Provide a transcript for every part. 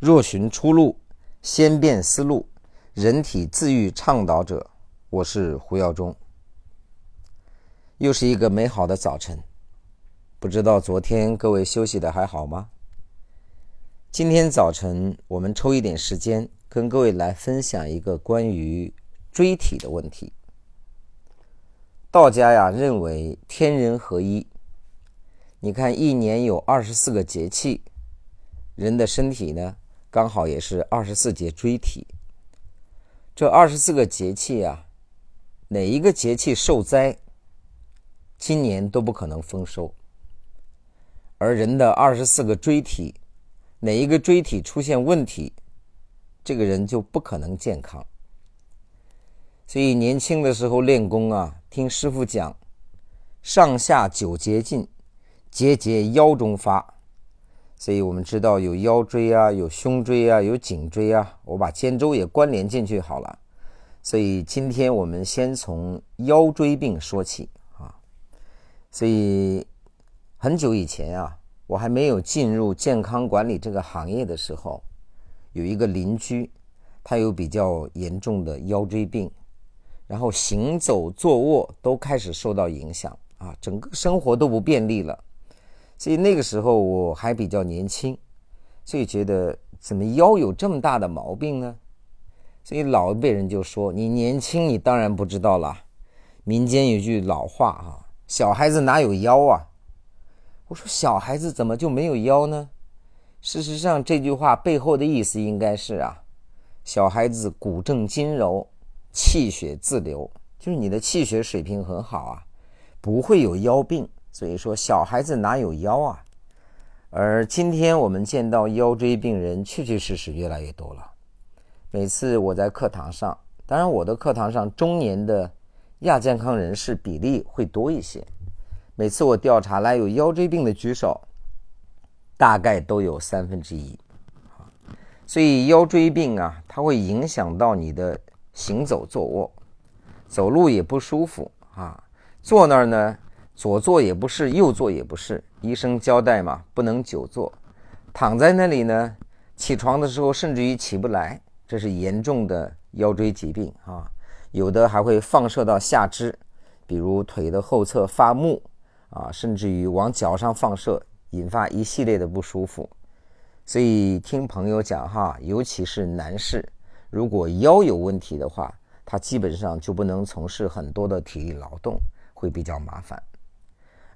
若寻出路，先变思路，人体自愈倡导者，我是胡耀中。又是一个美好的早晨，不知道昨天各位休息的还好吗？今天早晨我们抽一点时间，跟各位来分享一个关于椎体的问题。道家呀认为天人合一，你看一年有二十四个节气，人的身体呢？刚好也是二十四节椎体，这二十四个节气啊，哪一个节气受灾，今年都不可能丰收。而人的二十四个椎体，哪一个椎体出现问题，这个人就不可能健康。所以年轻的时候练功啊，听师傅讲，上下九节劲，节节腰中发。所以我们知道有腰椎啊，有胸椎啊，有颈椎啊，我把肩周也关联进去好了。所以今天我们先从腰椎病说起啊。所以很久以前啊，我还没有进入健康管理这个行业的时候，有一个邻居，他有比较严重的腰椎病，然后行走、坐卧都开始受到影响啊，整个生活都不便利了。所以那个时候我还比较年轻，所以觉得怎么腰有这么大的毛病呢？所以老一辈人就说：“你年轻，你当然不知道了。”民间有句老话啊：“小孩子哪有腰啊？”我说：“小孩子怎么就没有腰呢？”事实上，这句话背后的意思应该是啊，小孩子骨正筋柔，气血自流，就是你的气血水平很好啊，不会有腰病。所以说，小孩子哪有腰啊？而今天我们见到腰椎病人确确实实越来越多了。每次我在课堂上，当然我的课堂上中年的亚健康人士比例会多一些。每次我调查来有腰椎病的举手，大概都有三分之一。所以腰椎病啊，它会影响到你的行走、坐卧，走路也不舒服啊，坐那儿呢。左坐也不是，右坐也不是。医生交代嘛，不能久坐。躺在那里呢，起床的时候甚至于起不来，这是严重的腰椎疾病啊。有的还会放射到下肢，比如腿的后侧发木啊，甚至于往脚上放射，引发一系列的不舒服。所以听朋友讲哈，尤其是男士，如果腰有问题的话，他基本上就不能从事很多的体力劳动，会比较麻烦。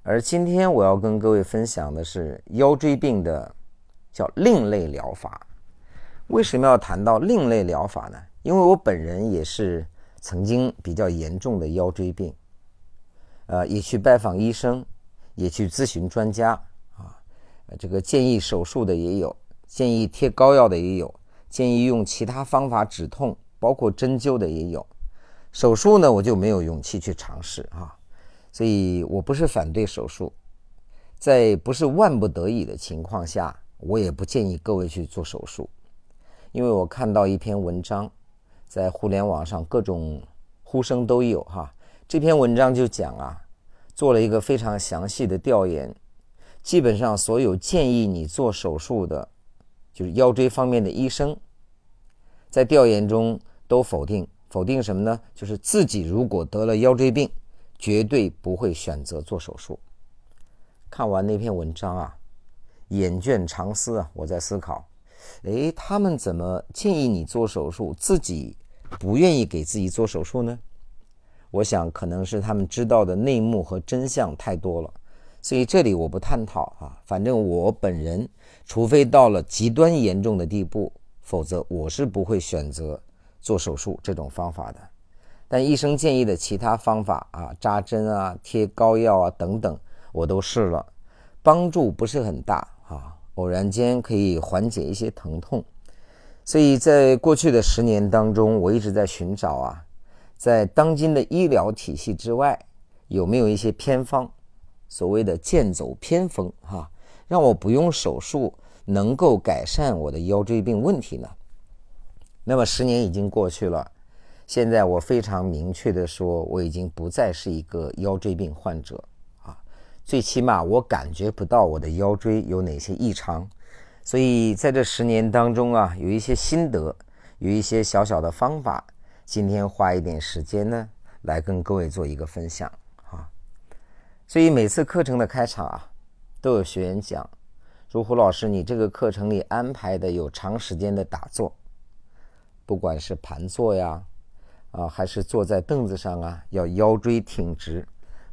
而今天我要跟各位分享的是腰椎病的叫另类疗法。为什么要谈到另类疗法呢？因为我本人也是曾经比较严重的腰椎病，呃，也去拜访医生，也去咨询专家啊，这个建议手术的也有，建议贴膏药的也有，建议用其他方法止痛，包括针灸的也有。手术呢，我就没有勇气去尝试啊。所以我不是反对手术，在不是万不得已的情况下，我也不建议各位去做手术，因为我看到一篇文章，在互联网上各种呼声都有哈。这篇文章就讲啊，做了一个非常详细的调研，基本上所有建议你做手术的，就是腰椎方面的医生，在调研中都否定，否定什么呢？就是自己如果得了腰椎病。绝对不会选择做手术。看完那篇文章啊，眼倦长思啊，我在思考，哎，他们怎么建议你做手术，自己不愿意给自己做手术呢？我想可能是他们知道的内幕和真相太多了，所以这里我不探讨啊。反正我本人，除非到了极端严重的地步，否则我是不会选择做手术这种方法的。但医生建议的其他方法啊，扎针啊、贴膏药啊等等，我都试了，帮助不是很大啊。偶然间可以缓解一些疼痛，所以在过去的十年当中，我一直在寻找啊，在当今的医疗体系之外，有没有一些偏方，所谓的剑走偏锋哈，让我不用手术能够改善我的腰椎病问题呢？那么十年已经过去了。现在我非常明确的说，我已经不再是一个腰椎病患者啊，最起码我感觉不到我的腰椎有哪些异常。所以在这十年当中啊，有一些心得，有一些小小的方法，今天花一点时间呢，来跟各位做一个分享啊。所以每次课程的开场啊，都有学员讲：“说胡老师，你这个课程里安排的有长时间的打坐，不管是盘坐呀，啊，还是坐在凳子上啊，要腰椎挺直。”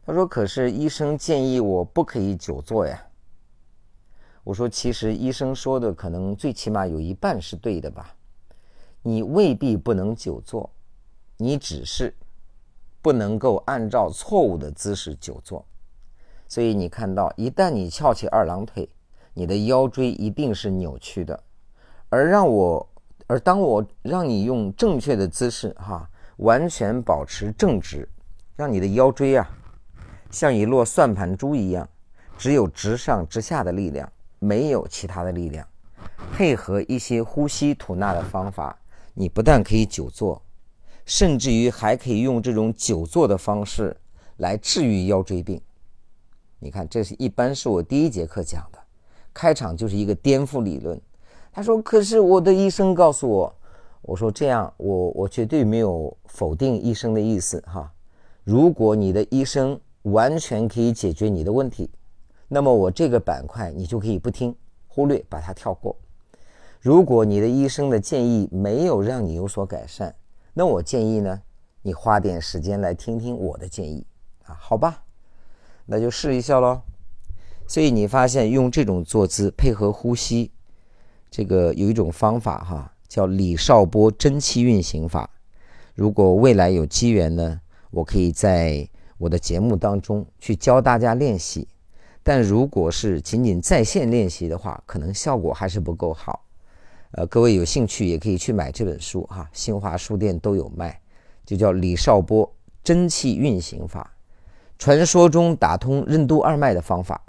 他说：“可是医生建议我不可以久坐呀。”我说：“其实医生说的可能最起码有一半是对的吧？你未必不能久坐，你只是不能够按照错误的姿势久坐。所以你看到，一旦你翘起二郎腿，你的腰椎一定是扭曲的。而让我，而当我让你用正确的姿势，哈，完全保持正直，让你的腰椎啊。”像一摞算盘珠一样，只有直上直下的力量，没有其他的力量。配合一些呼吸吐纳的方法，你不但可以久坐，甚至于还可以用这种久坐的方式来治愈腰椎病。你看，这是一般是我第一节课讲的，开场就是一个颠覆理论。他说：“可是我的医生告诉我，我说这样，我我绝对没有否定医生的意思哈。如果你的医生。”完全可以解决你的问题，那么我这个板块你就可以不听，忽略，把它跳过。如果你的医生的建议没有让你有所改善，那我建议呢，你花点时间来听听我的建议啊，好吧？那就试一下喽。所以你发现用这种坐姿配合呼吸，这个有一种方法哈，叫李少波真气运行法。如果未来有机缘呢，我可以在。我的节目当中去教大家练习，但如果是仅仅在线练习的话，可能效果还是不够好。呃，各位有兴趣也可以去买这本书哈，新华书店都有卖，就叫李少波真气运行法，传说中打通任督二脉的方法。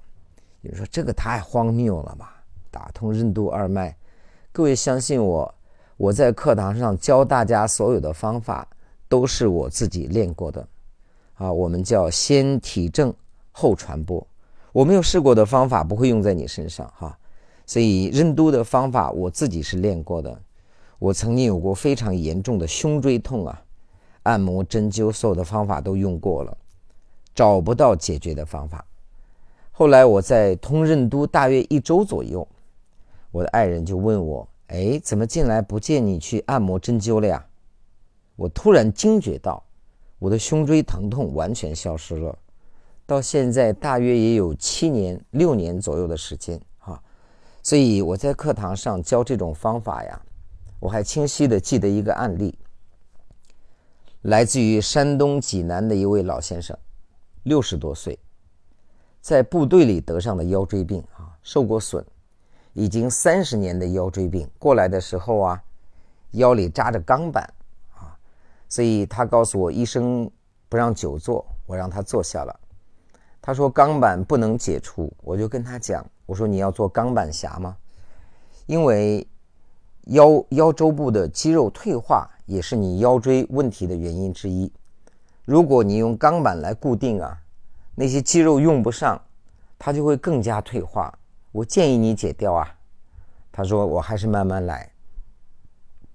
有人说这个太荒谬了吧？打通任督二脉，各位相信我，我在课堂上教大家所有的方法都是我自己练过的。啊，我们叫先体证后传播。我没有试过的方法不会用在你身上哈。所以任督的方法我自己是练过的。我曾经有过非常严重的胸椎痛啊，按摩、针灸所有的方法都用过了，找不到解决的方法。后来我在通任督大约一周左右，我的爱人就问我：“哎，怎么近来不见你去按摩针灸了呀？”我突然惊觉到。我的胸椎疼痛完全消失了，到现在大约也有七年、六年左右的时间哈，所以我在课堂上教这种方法呀，我还清晰的记得一个案例，来自于山东济南的一位老先生，六十多岁，在部队里得上的腰椎病啊，受过损，已经三十年的腰椎病，过来的时候啊，腰里扎着钢板啊。所以他告诉我，医生不让久坐，我让他坐下了。他说钢板不能解除，我就跟他讲，我说你要做钢板侠吗？因为腰腰周部的肌肉退化也是你腰椎问题的原因之一。如果你用钢板来固定啊，那些肌肉用不上，它就会更加退化。我建议你解掉啊。他说我还是慢慢来，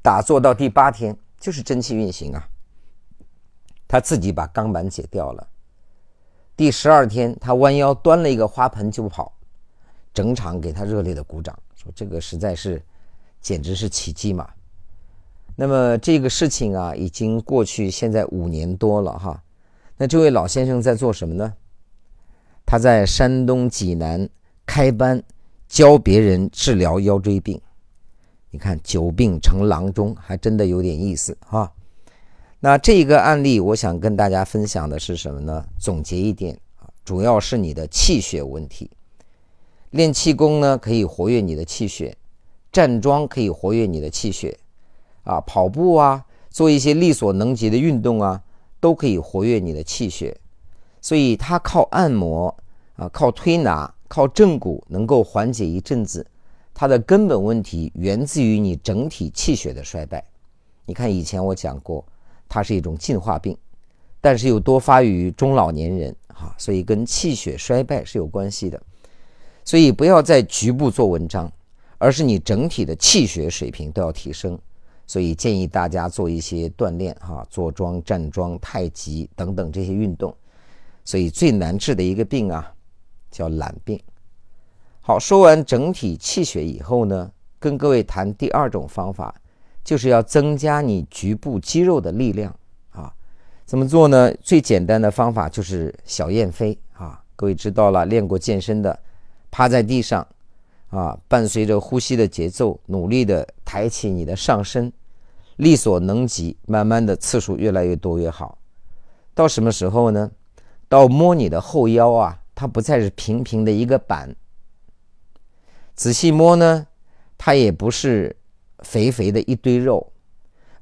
打坐到第八天。就是真气运行啊，他自己把钢板解掉了。第十二天，他弯腰端了一个花盆就跑，整场给他热烈的鼓掌，说这个实在是简直是奇迹嘛。那么这个事情啊，已经过去现在五年多了哈。那这位老先生在做什么呢？他在山东济南开班教别人治疗腰椎病。你看，久病成郎中，还真的有点意思哈。那这个案例，我想跟大家分享的是什么呢？总结一点啊，主要是你的气血问题。练气功呢，可以活跃你的气血；站桩可以活跃你的气血；啊，跑步啊，做一些力所能及的运动啊，都可以活跃你的气血。所以，它靠按摩啊，靠推拿，靠正骨，能够缓解一阵子。它的根本问题源自于你整体气血的衰败。你看以前我讲过，它是一种进化病，但是又多发于中老年人，哈，所以跟气血衰败是有关系的。所以不要在局部做文章，而是你整体的气血水平都要提升。所以建议大家做一些锻炼，哈，坐桩、站桩、太极等等这些运动。所以最难治的一个病啊，叫懒病。好，说完整体气血以后呢，跟各位谈第二种方法，就是要增加你局部肌肉的力量啊。怎么做呢？最简单的方法就是小燕飞啊。各位知道了，练过健身的，趴在地上。啊，伴随着呼吸的节奏，努力的抬起你的上身，力所能及，慢慢的次数越来越多越好。到什么时候呢？到摸你的后腰啊，它不再是平平的一个板，仔细摸呢，它也不是肥肥的一堆肉，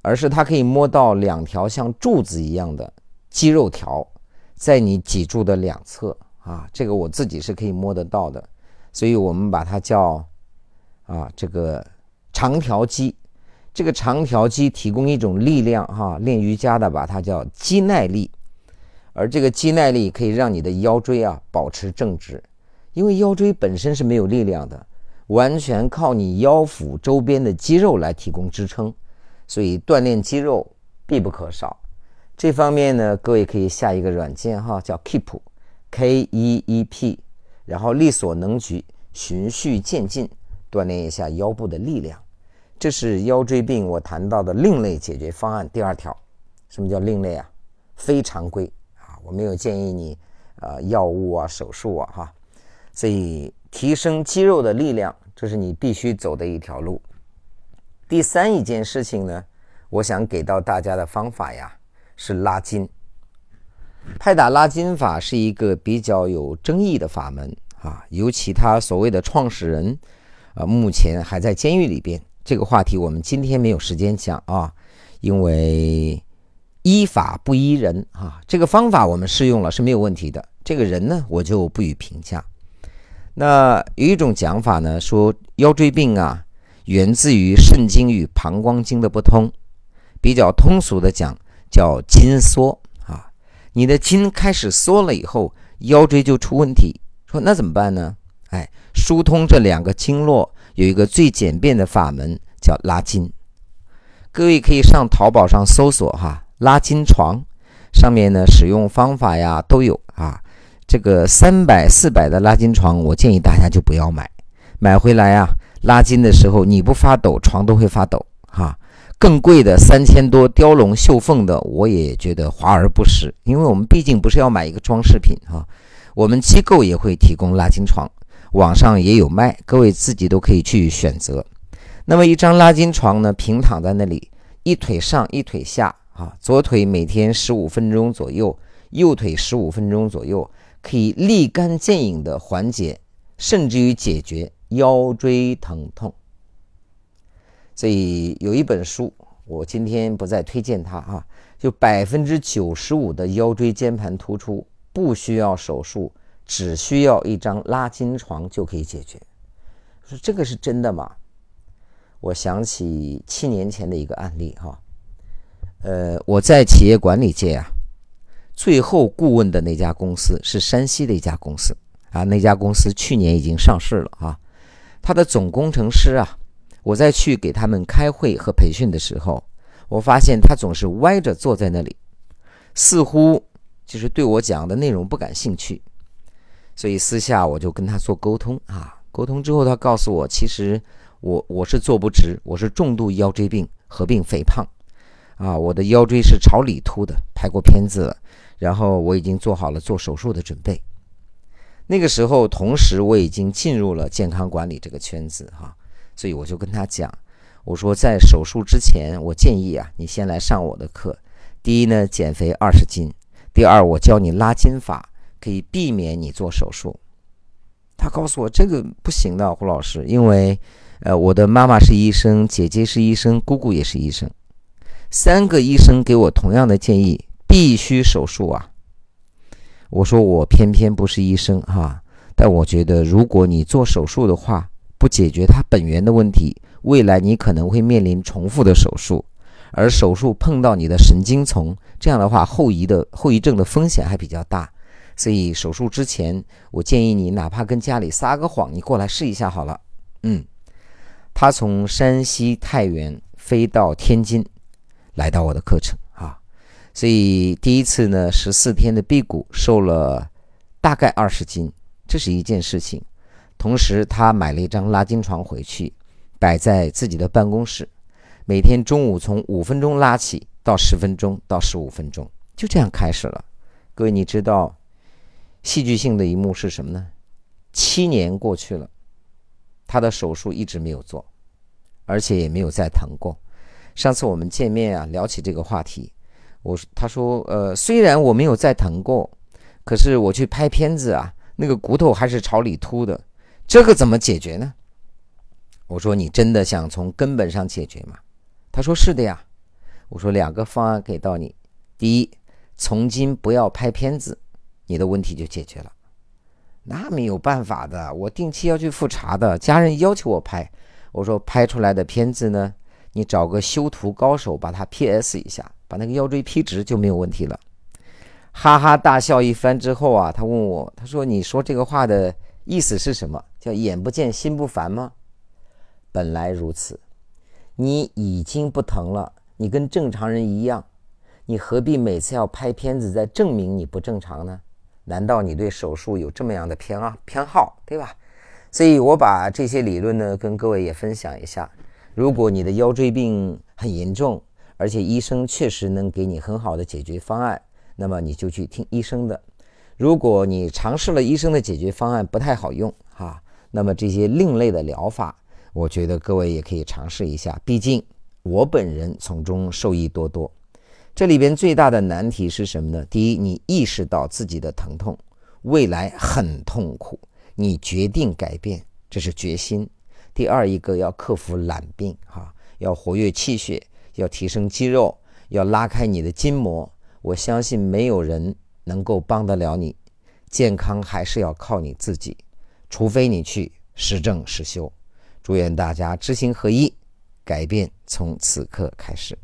而是它可以摸到两条像柱子一样的肌肉条，在你脊柱的两侧啊，这个我自己是可以摸得到的。所以我们把它叫啊，这个长条肌。这个长条肌提供一种力量哈，练瑜伽的把它叫肌耐力。而这个肌耐力可以让你的腰椎啊保持正直，因为腰椎本身是没有力量的，完全靠你腰腹周边的肌肉来提供支撑。所以锻炼肌肉必不可少。这方面呢，各位可以下一个软件哈，叫 Keep，K E E P。然后力所能及，循序渐进，锻炼一下腰部的力量。这是腰椎病我谈到的另类解决方案第二条。什么叫另类啊？非常规！我没有建议你，呃，药物啊、手术啊，哈。所以提升肌肉的力量，这是你必须走的一条路。第三一件事情呢，我想给到大家的方法呀，是拉筋。拍打拉筋法是一个比较有争议的法门啊，尤其他所谓的创始人啊，目前还在监狱里边。这个话题我们今天没有时间讲啊，因为依法不依人啊。这个方法我们试用了是没有问题的，这个人呢我就不予评价。那有一种讲法呢，说腰椎病啊，源自于肾经与膀胱经的不通，比较通俗的讲叫筋缩啊。你的筋开始缩了以后，腰椎就出问题。说那怎么办呢？哎，疏通这两个经络有一个最简便的法门，叫拉筋。各位可以上淘宝上搜索哈，拉筋床，上面呢使用方法呀都有啊。这个三百四百的拉筋床，我建议大家就不要买，买回来啊拉筋的时候你不发抖，床都会发抖哈。更贵的三千多雕龙绣凤的，我也觉得华而不实，因为我们毕竟不是要买一个装饰品哈。我们机构也会提供拉筋床，网上也有卖，各位自己都可以去选择。那么一张拉筋床呢，平躺在那里，一腿上一腿下啊，左腿每天十五分钟左右，右腿十五分钟左右，可以立竿见影的缓解，甚至于解决腰椎疼痛。所以有一本书，我今天不再推荐它啊。就百分之九十五的腰椎间盘突出不需要手术，只需要一张拉筋床就可以解决。说这个是真的吗？我想起七年前的一个案例哈。呃，我在企业管理界啊，最后顾问的那家公司是山西的一家公司啊。那家公司去年已经上市了啊。他的总工程师啊。我在去给他们开会和培训的时候，我发现他总是歪着坐在那里，似乎就是对我讲的内容不感兴趣。所以私下我就跟他做沟通啊，沟通之后他告诉我，其实我我是坐不直，我是重度腰椎病合并肥胖，啊，我的腰椎是朝里凸的，拍过片子了，然后我已经做好了做手术的准备。那个时候，同时我已经进入了健康管理这个圈子哈。所以我就跟他讲，我说在手术之前，我建议啊，你先来上我的课。第一呢，减肥二十斤；第二，我教你拉筋法，可以避免你做手术。他告诉我这个不行的，胡老师，因为呃，我的妈妈是医生，姐姐是医生，姑姑也是医生，三个医生给我同样的建议，必须手术啊。我说我偏偏不是医生哈，但我觉得如果你做手术的话。不解决它本源的问题，未来你可能会面临重复的手术，而手术碰到你的神经丛，这样的话后遗的后遗症的风险还比较大。所以手术之前，我建议你哪怕跟家里撒个谎，你过来试一下好了。嗯，他从山西太原飞到天津，来到我的课程啊，所以第一次呢，十四天的辟谷，瘦了大概二十斤，这是一件事情。同时，他买了一张拉筋床回去，摆在自己的办公室，每天中午从五分钟拉起到十分钟到十五分钟，就这样开始了。各位，你知道戏剧性的一幕是什么呢？七年过去了，他的手术一直没有做，而且也没有再疼过。上次我们见面啊，聊起这个话题，我他说，呃，虽然我没有再疼过，可是我去拍片子啊，那个骨头还是朝里凸的，这个怎么解决呢？我说你真的想从根本上解决吗？他说是的呀。我说两个方案给到你，第一。从今不要拍片子，你的问题就解决了。那没有办法的，我定期要去复查的，家人要求我拍。我说拍出来的片子呢，你找个修图高手把它 PS 一下，把那个腰椎 P 直就没有问题了。哈哈大笑一番之后啊，他问我，他说：“你说这个话的意思是什么？叫眼不见心不烦吗？”本来如此，你已经不疼了，你跟正常人一样。你何必每次要拍片子再证明你不正常呢？难道你对手术有这么样的偏啊偏好，对吧？所以我把这些理论呢跟各位也分享一下。如果你的腰椎病很严重，而且医生确实能给你很好的解决方案，那么你就去听医生的。如果你尝试了医生的解决方案不太好用哈，那么这些另类的疗法，我觉得各位也可以尝试一下。毕竟我本人从中受益多多。这里边最大的难题是什么呢？第一，你意识到自己的疼痛，未来很痛苦，你决定改变，这是决心。第二，一个要克服懒病，哈，要活跃气血，要提升肌肉，要拉开你的筋膜。我相信没有人能够帮得了你，健康还是要靠你自己，除非你去实证实修。祝愿大家知行合一，改变从此刻开始。